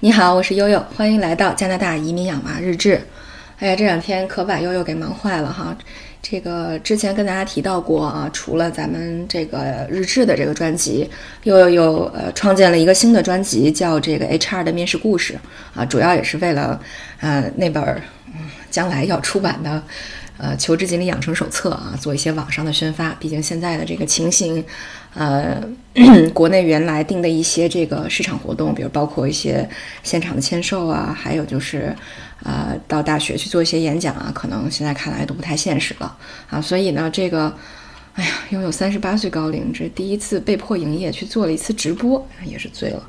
你好，我是悠悠，欢迎来到加拿大移民养娃日志。哎呀，这两天可把悠悠给忙坏了哈。这个之前跟大家提到过啊，除了咱们这个日志的这个专辑，悠悠又呃创建了一个新的专辑，叫这个 HR 的面试故事啊，主要也是为了呃那本将来要出版的。呃，求职锦鲤养成手册啊，做一些网上的宣发。毕竟现在的这个情形，呃，国内原来定的一些这个市场活动，比如包括一些现场的签售啊，还有就是，呃，到大学去做一些演讲啊，可能现在看来都不太现实了啊。所以呢，这个，哎呀，拥有三十八岁高龄，这第一次被迫营业去做了一次直播，也是醉了。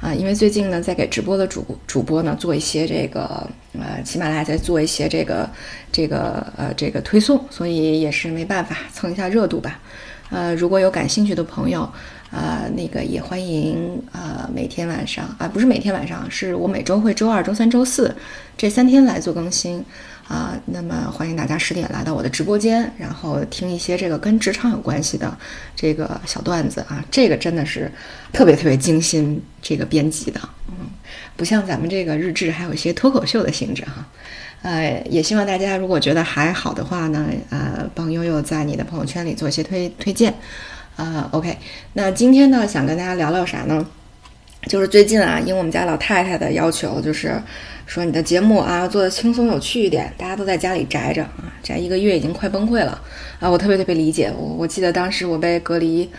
啊，因为最近呢，在给直播的主主播呢做一些这个，呃，喜马拉雅在做一些这个，这个，呃，这个推送，所以也是没办法蹭一下热度吧。呃，如果有感兴趣的朋友，啊，那个也欢迎，呃，每天晚上啊，不是每天晚上，是我每周会周二、周三、周四这三天来做更新。啊，那么欢迎大家十点来到我的直播间，然后听一些这个跟职场有关系的这个小段子啊，这个真的是特别特别精心这个编辑的，嗯，不像咱们这个日志还有一些脱口秀的性质哈，呃，也希望大家如果觉得还好的话呢，呃，帮悠悠在你的朋友圈里做一些推推荐，啊，OK，那今天呢想跟大家聊聊啥呢？就是最近啊，应我们家老太太的要求，就是。说你的节目啊，做的轻松有趣一点，大家都在家里宅着啊，宅一个月已经快崩溃了啊！我特别特别理解我，我记得当时我被隔离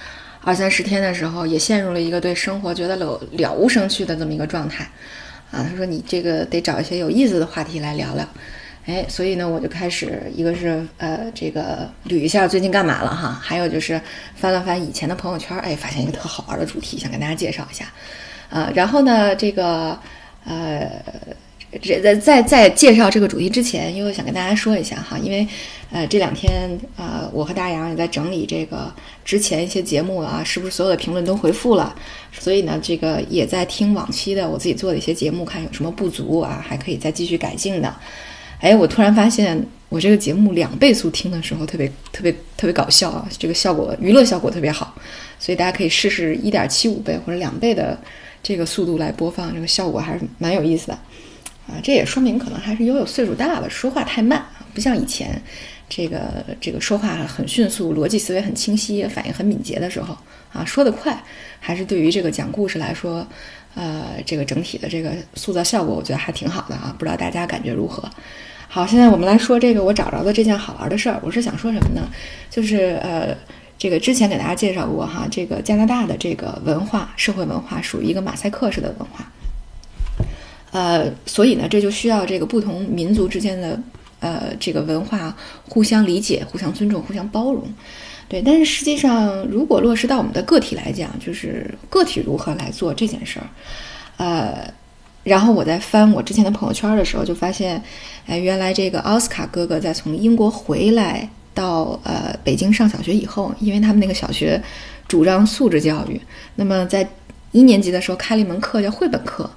二三十天的时候，也陷入了一个对生活觉得了了无生趣的这么一个状态啊。他说你这个得找一些有意思的话题来聊聊，哎，所以呢，我就开始一个是呃这个捋一下最近干嘛了哈，还有就是翻了翻以前的朋友圈，哎，发现一个特好玩的主题，想跟大家介绍一下啊。然后呢，这个呃。这在在在介绍这个主题之前，因为想跟大家说一下哈，因为，呃，这两天啊，我和大洋也在整理这个之前一些节目啊，是不是所有的评论都回复了？所以呢，这个也在听往期的我自己做的一些节目，看有什么不足啊，还可以再继续改进的。哎，我突然发现我这个节目两倍速听的时候，特别特别特别搞笑啊，这个效果娱乐效果特别好，所以大家可以试试一点七五倍或者两倍的这个速度来播放，这个效果还是蛮有意思的。啊，这也说明可能还是悠悠岁数大了，说话太慢啊，不像以前，这个这个说话很迅速，逻辑思维很清晰，反应很敏捷的时候啊，说得快，还是对于这个讲故事来说，呃，这个整体的这个塑造效果，我觉得还挺好的啊，不知道大家感觉如何？好，现在我们来说这个我找着的这件好玩的事儿，我是想说什么呢？就是呃，这个之前给大家介绍过哈，这个加拿大的这个文化社会文化属于一个马赛克式的文化。呃，所以呢，这就需要这个不同民族之间的呃这个文化互相理解、互相尊重、互相包容，对。但是实际上，如果落实到我们的个体来讲，就是个体如何来做这件事儿，呃，然后我在翻我之前的朋友圈的时候，就发现，哎，原来这个奥斯卡哥哥在从英国回来到呃北京上小学以后，因为他们那个小学主张素质教育，那么在一年级的时候开了一门课叫绘本课。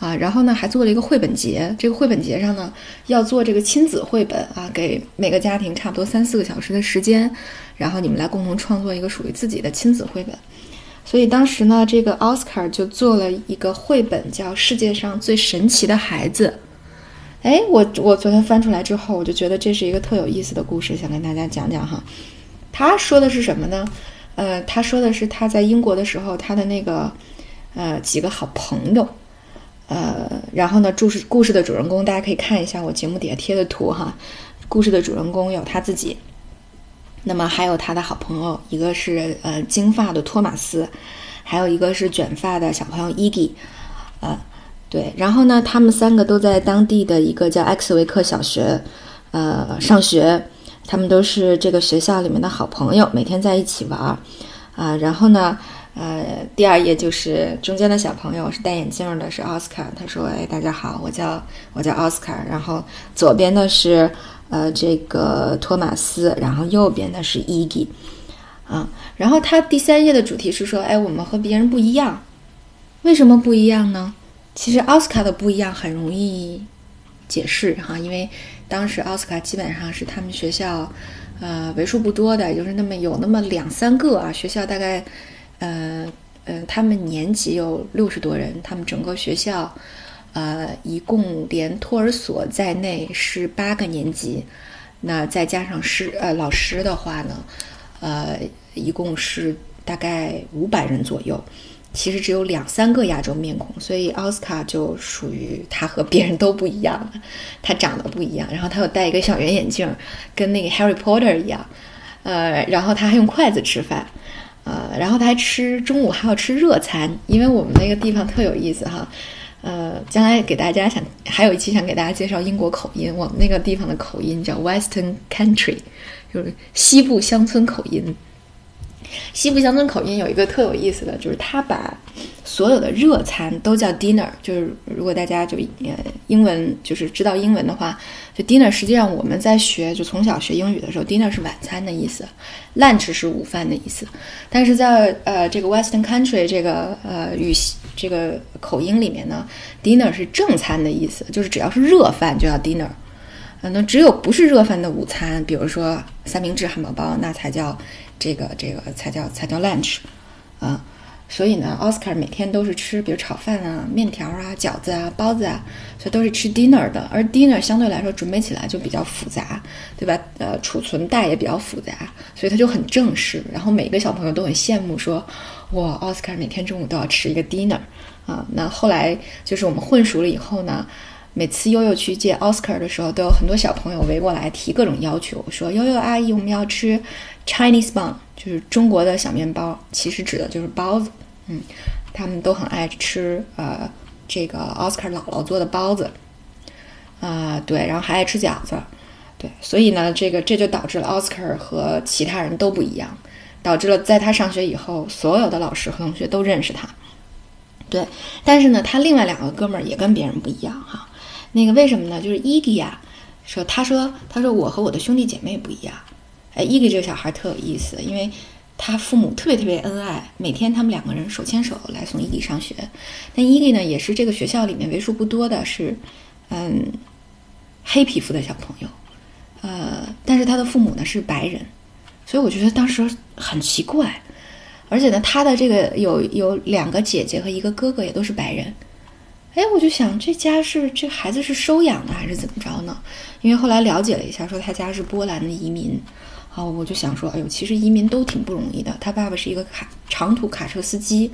啊，然后呢，还做了一个绘本节。这个绘本节上呢，要做这个亲子绘本啊，给每个家庭差不多三四个小时的时间，然后你们来共同创作一个属于自己的亲子绘本。所以当时呢，这个奥斯卡就做了一个绘本，叫《世界上最神奇的孩子》。哎，我我昨天翻出来之后，我就觉得这是一个特有意思的故事，想跟大家讲讲哈。他说的是什么呢？呃，他说的是他在英国的时候，他的那个呃几个好朋友。呃，然后呢，故事故事的主人公，大家可以看一下我节目底下贴的图哈。故事的主人公有他自己，那么还有他的好朋友，一个是呃金发的托马斯，还有一个是卷发的小朋友伊迪。呃，对，然后呢，他们三个都在当地的一个叫埃克斯维克小学，呃，上学。他们都是这个学校里面的好朋友，每天在一起玩儿。啊，然后呢？呃，第二页就是中间的小朋友是戴眼镜的，是奥斯卡。他说：“哎，大家好，我叫我叫奥斯卡。”然后左边的是呃这个托马斯，然后右边的是伊迪，啊。然后他第三页的主题是说：“哎，我们和别人不一样，为什么不一样呢？”其实奥斯卡的不一样很容易解释哈，因为当时奥斯卡基本上是他们学校呃为数不多的，就是那么有那么两三个啊，学校大概。呃嗯，他们年级有六十多人，他们整个学校，呃，一共连托儿所在内是八个年级，那再加上师呃老师的话呢，呃，一共是大概五百人左右。其实只有两三个亚洲面孔，所以奥斯卡就属于他和别人都不一样了，他长得不一样，然后他又戴一个小圆眼镜，跟那个 Harry Potter 一样，呃，然后他还用筷子吃饭，呃，然后他还吃中午还要吃热餐，因为我们那个地方特有意思哈，呃，将来给大家想还有一期想给大家介绍英国口音，我们那个地方的口音叫 Western Country，就是西部乡村口音。西部乡村口音有一个特有意思的就是，他把所有的热餐都叫 dinner。就是如果大家就呃英文就是知道英文的话，就 dinner 实际上我们在学就从小学英语的时候，dinner 是晚餐的意思，lunch 是午饭的意思。但是在呃这个 Western country 这个呃语系这个口音里面呢，dinner 是正餐的意思，就是只要是热饭就叫 dinner。嗯，那只有不是热饭的午餐，比如说三明治、汉堡包，那才叫。这个这个才叫才叫 lunch，啊，所以呢，奥斯卡每天都是吃，比如炒饭啊、面条啊、饺子啊、包子啊，所以都是吃 dinner 的。而 dinner 相对来说准备起来就比较复杂，对吧？呃，储存袋也比较复杂，所以它就很正式。然后每个小朋友都很羡慕，说哇，奥斯卡每天中午都要吃一个 dinner 啊。那后来就是我们混熟了以后呢。每次悠悠去接奥斯卡的时候，都有很多小朋友围过来提各种要求，说：“悠悠阿姨，我们要吃 Chinese bun，就是中国的小面包，其实指的就是包子。”嗯，他们都很爱吃呃这个奥斯卡姥姥做的包子，啊对，然后还爱吃饺子，对，所以呢，这个这就导致了奥斯卡和其他人都不一样，导致了在他上学以后，所有的老师和同学都认识他，对，但是呢，他另外两个哥们儿也跟别人不一样哈。那个为什么呢？就是伊迪呀，说他说他说我和我的兄弟姐妹不一样。哎，伊迪这个小孩特有意思，因为他父母特别特别恩爱，每天他们两个人手牵手来送伊迪上学。但伊迪呢，也是这个学校里面为数不多的是，嗯，黑皮肤的小朋友。呃，但是他的父母呢是白人，所以我觉得当时很奇怪。而且呢，他的这个有有两个姐姐和一个哥哥也都是白人。哎，我就想这家是这孩子是收养的还是怎么着呢？因为后来了解了一下，说他家是波兰的移民。好，我就想说，哎呦，其实移民都挺不容易的。他爸爸是一个卡长途卡车司机，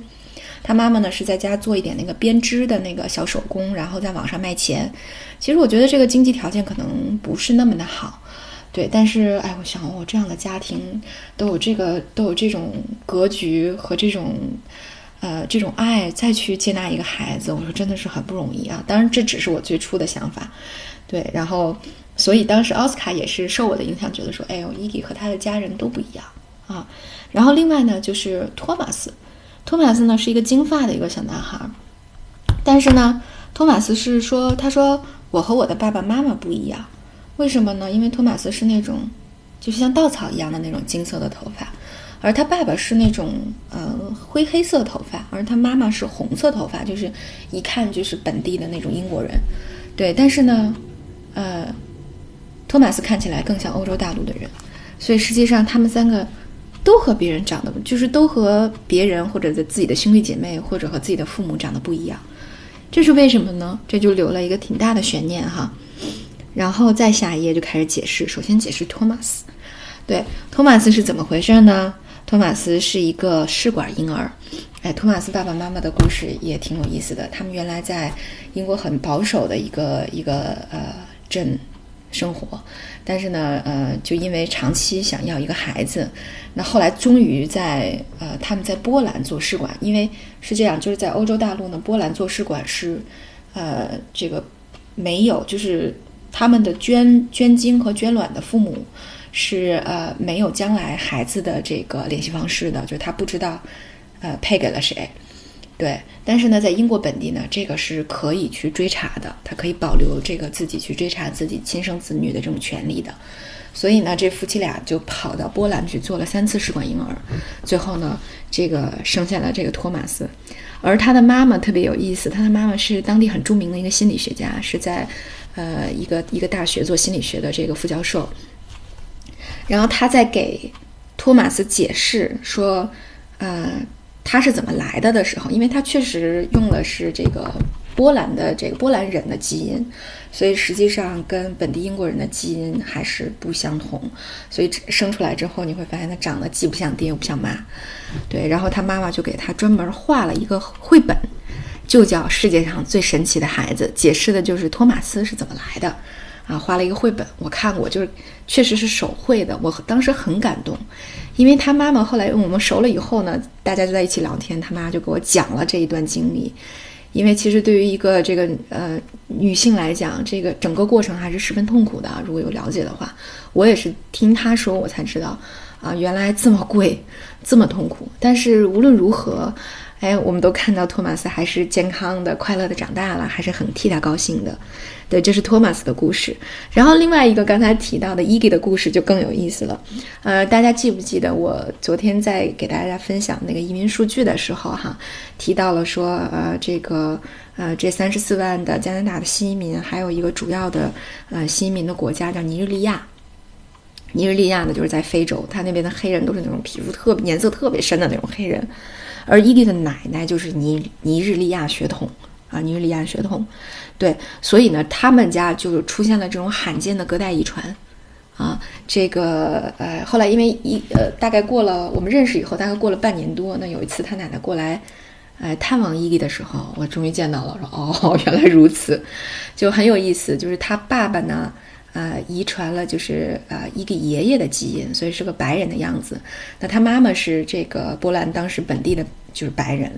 他妈妈呢是在家做一点那个编织的那个小手工，然后在网上卖钱。其实我觉得这个经济条件可能不是那么的好，对。但是，哎，我想，哦，这样的家庭都有这个都有这种格局和这种。呃，这种爱再去接纳一个孩子，我说真的是很不容易啊。当然，这只是我最初的想法，对。然后，所以当时奥斯卡也是受我的影响，觉得说，哎呦，伊迪和他的家人都不一样啊。然后另外呢，就是托马斯，托马斯呢是一个金发的一个小男孩，但是呢，托马斯是说，他说我和我的爸爸妈妈不一样，为什么呢？因为托马斯是那种，就是像稻草一样的那种金色的头发。而他爸爸是那种呃灰黑色头发，而他妈妈是红色头发，就是一看就是本地的那种英国人，对。但是呢，呃，托马斯看起来更像欧洲大陆的人，所以实际上他们三个都和别人长得，就是都和别人或者自己的兄弟姐妹或者和自己的父母长得不一样。这是为什么呢？这就留了一个挺大的悬念哈。然后再下一页就开始解释，首先解释托马斯，对，托马斯是怎么回事呢？托马斯是一个试管婴儿，哎，托马斯爸爸妈妈的故事也挺有意思的。他们原来在英国很保守的一个一个呃镇生活，但是呢，呃，就因为长期想要一个孩子，那后来终于在呃他们在波兰做试管，因为是这样，就是在欧洲大陆呢，波兰做试管是呃这个没有，就是他们的捐捐精和捐卵的父母。是呃没有将来孩子的这个联系方式的，就是他不知道，呃配给了谁，对。但是呢，在英国本地呢，这个是可以去追查的，他可以保留这个自己去追查自己亲生子女的这种权利的。所以呢，这夫妻俩就跑到波兰去做了三次试管婴儿，最后呢，这个生下了这个托马斯。而他的妈妈特别有意思，他的妈妈是当地很著名的一个心理学家，是在呃一个一个大学做心理学的这个副教授。然后他在给托马斯解释说，呃，他是怎么来的的时候，因为他确实用的是这个波兰的这个波兰人的基因，所以实际上跟本地英国人的基因还是不相同，所以生出来之后你会发现他长得既不像爹又不像妈，对，然后他妈妈就给他专门画了一个绘本，就叫《世界上最神奇的孩子》，解释的就是托马斯是怎么来的。啊，画了一个绘本，我看过，就是确实是手绘的，我当时很感动，因为他妈妈后来我们熟了以后呢，大家就在一起聊天，他妈就给我讲了这一段经历，因为其实对于一个这个呃女性来讲，这个整个过程还是十分痛苦的。如果有了解的话，我也是听他说我才知道，啊，原来这么贵，这么痛苦。但是无论如何。哎，我们都看到托马斯还是健康的、快乐的长大了，还是很替他高兴的。对，这是托马斯的故事。然后另外一个刚才提到的伊吉的故事就更有意思了。呃，大家记不记得我昨天在给大家分享那个移民数据的时候，哈，提到了说，呃，这个，呃，这三十四万的加拿大的新移民，还有一个主要的，呃，新移民的国家叫尼日利亚。尼日利亚呢，就是在非洲，他那边的黑人都是那种皮肤特颜色特别深的那种黑人。而伊利的奶奶就是尼尼日利亚血统啊，尼日利亚血统，对，所以呢，他们家就出现了这种罕见的隔代遗传，啊，这个呃，后来因为一呃，大概过了我们认识以后，大概过了半年多，那有一次他奶奶过来，呃，探望伊利的时候，我终于见到了，说哦，原来如此，就很有意思，就是他爸爸呢。呃，遗传了就是呃一个爷爷的基因，所以是个白人的样子。那他妈妈是这个波兰当时本地的，就是白人。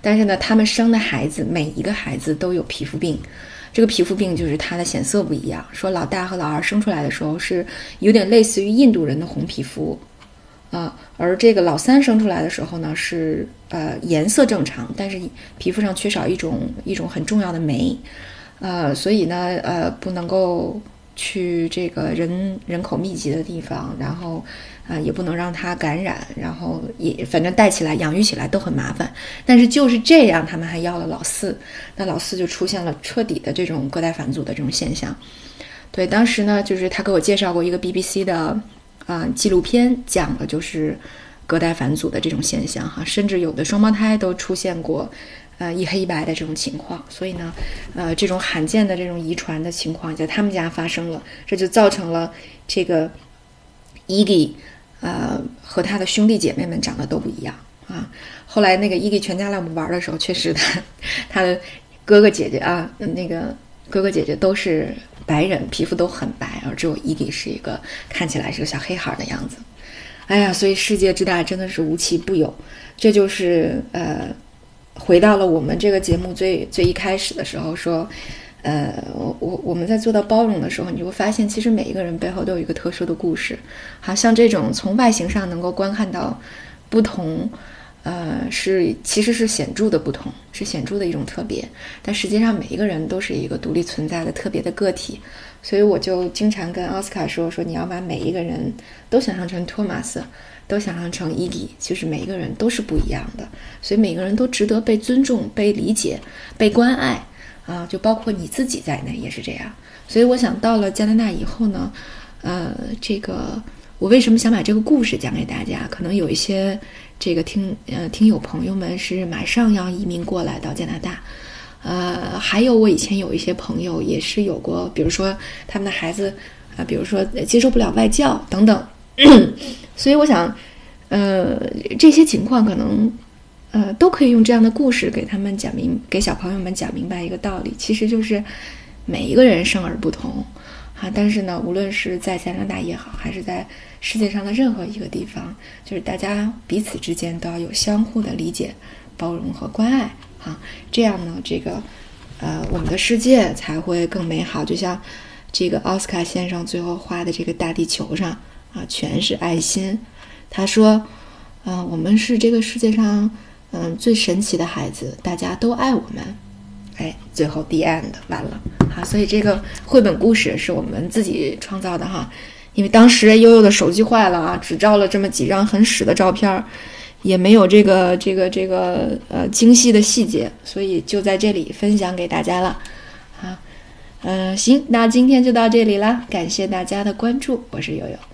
但是呢，他们生的孩子每一个孩子都有皮肤病，这个皮肤病就是他的显色不一样。说老大和老二生出来的时候是有点类似于印度人的红皮肤，啊，而这个老三生出来的时候呢是呃颜色正常，但是皮肤上缺少一种一种很重要的酶，呃，所以呢呃不能够。去这个人人口密集的地方，然后，啊，也不能让它感染，然后也反正带起来、养育起来都很麻烦。但是就是这样，他们还要了老四，那老四就出现了彻底的这种隔代返祖的这种现象。对，当时呢，就是他给我介绍过一个 BBC 的啊纪录片，讲的就是隔代返祖的这种现象哈，甚至有的双胞胎都出现过。呃，一黑一白的这种情况，所以呢，呃，这种罕见的这种遗传的情况在他们家发生了，这就造成了这个伊吉，呃，和他的兄弟姐妹们长得都不一样啊。后来那个伊吉全家来我们玩的时候，确实他他的哥哥姐姐啊，那个哥哥姐姐都是白人，皮肤都很白，而只有伊吉是一个看起来是个小黑孩的样子。哎呀，所以世界之大真的是无奇不有，这就是呃。回到了我们这个节目最最一开始的时候，说，呃，我我我们在做到包容的时候，你就会发现，其实每一个人背后都有一个特殊的故事。好像这种从外形上能够观看到不同，呃，是其实是显著的不同，是显著的一种特别。但实际上，每一个人都是一个独立存在的特别的个体。所以我就经常跟奥斯卡说，说你要把每一个人都想象成托马斯。都想象成伊迪，其实每一个人都是不一样的，所以每个人都值得被尊重、被理解、被关爱啊，就包括你自己在内也是这样。所以我想到了加拿大以后呢，呃，这个我为什么想把这个故事讲给大家？可能有一些这个听呃听友朋友们是马上要移民过来到加拿大，呃，还有我以前有一些朋友也是有过，比如说他们的孩子啊，比如说接受不了外教等等。所以我想，呃，这些情况可能，呃，都可以用这样的故事给他们讲明，给小朋友们讲明白一个道理，其实就是每一个人生而不同，啊，但是呢，无论是在加拿大也好，还是在世界上的任何一个地方，就是大家彼此之间都要有相互的理解、包容和关爱，啊，这样呢，这个，呃，我们的世界才会更美好。就像这个奥斯卡先生最后画的这个大地球上。啊，全是爱心。他说：“嗯，我们是这个世界上嗯最神奇的孩子，大家都爱我们。”哎，最后 the end 完了。好，所以这个绘本故事是我们自己创造的哈。因为当时悠悠的手机坏了啊，只照了这么几张很屎的照片，也没有这个这个这个呃精细的细节，所以就在这里分享给大家了。好，嗯，行，那今天就到这里了，感谢大家的关注，我是悠悠。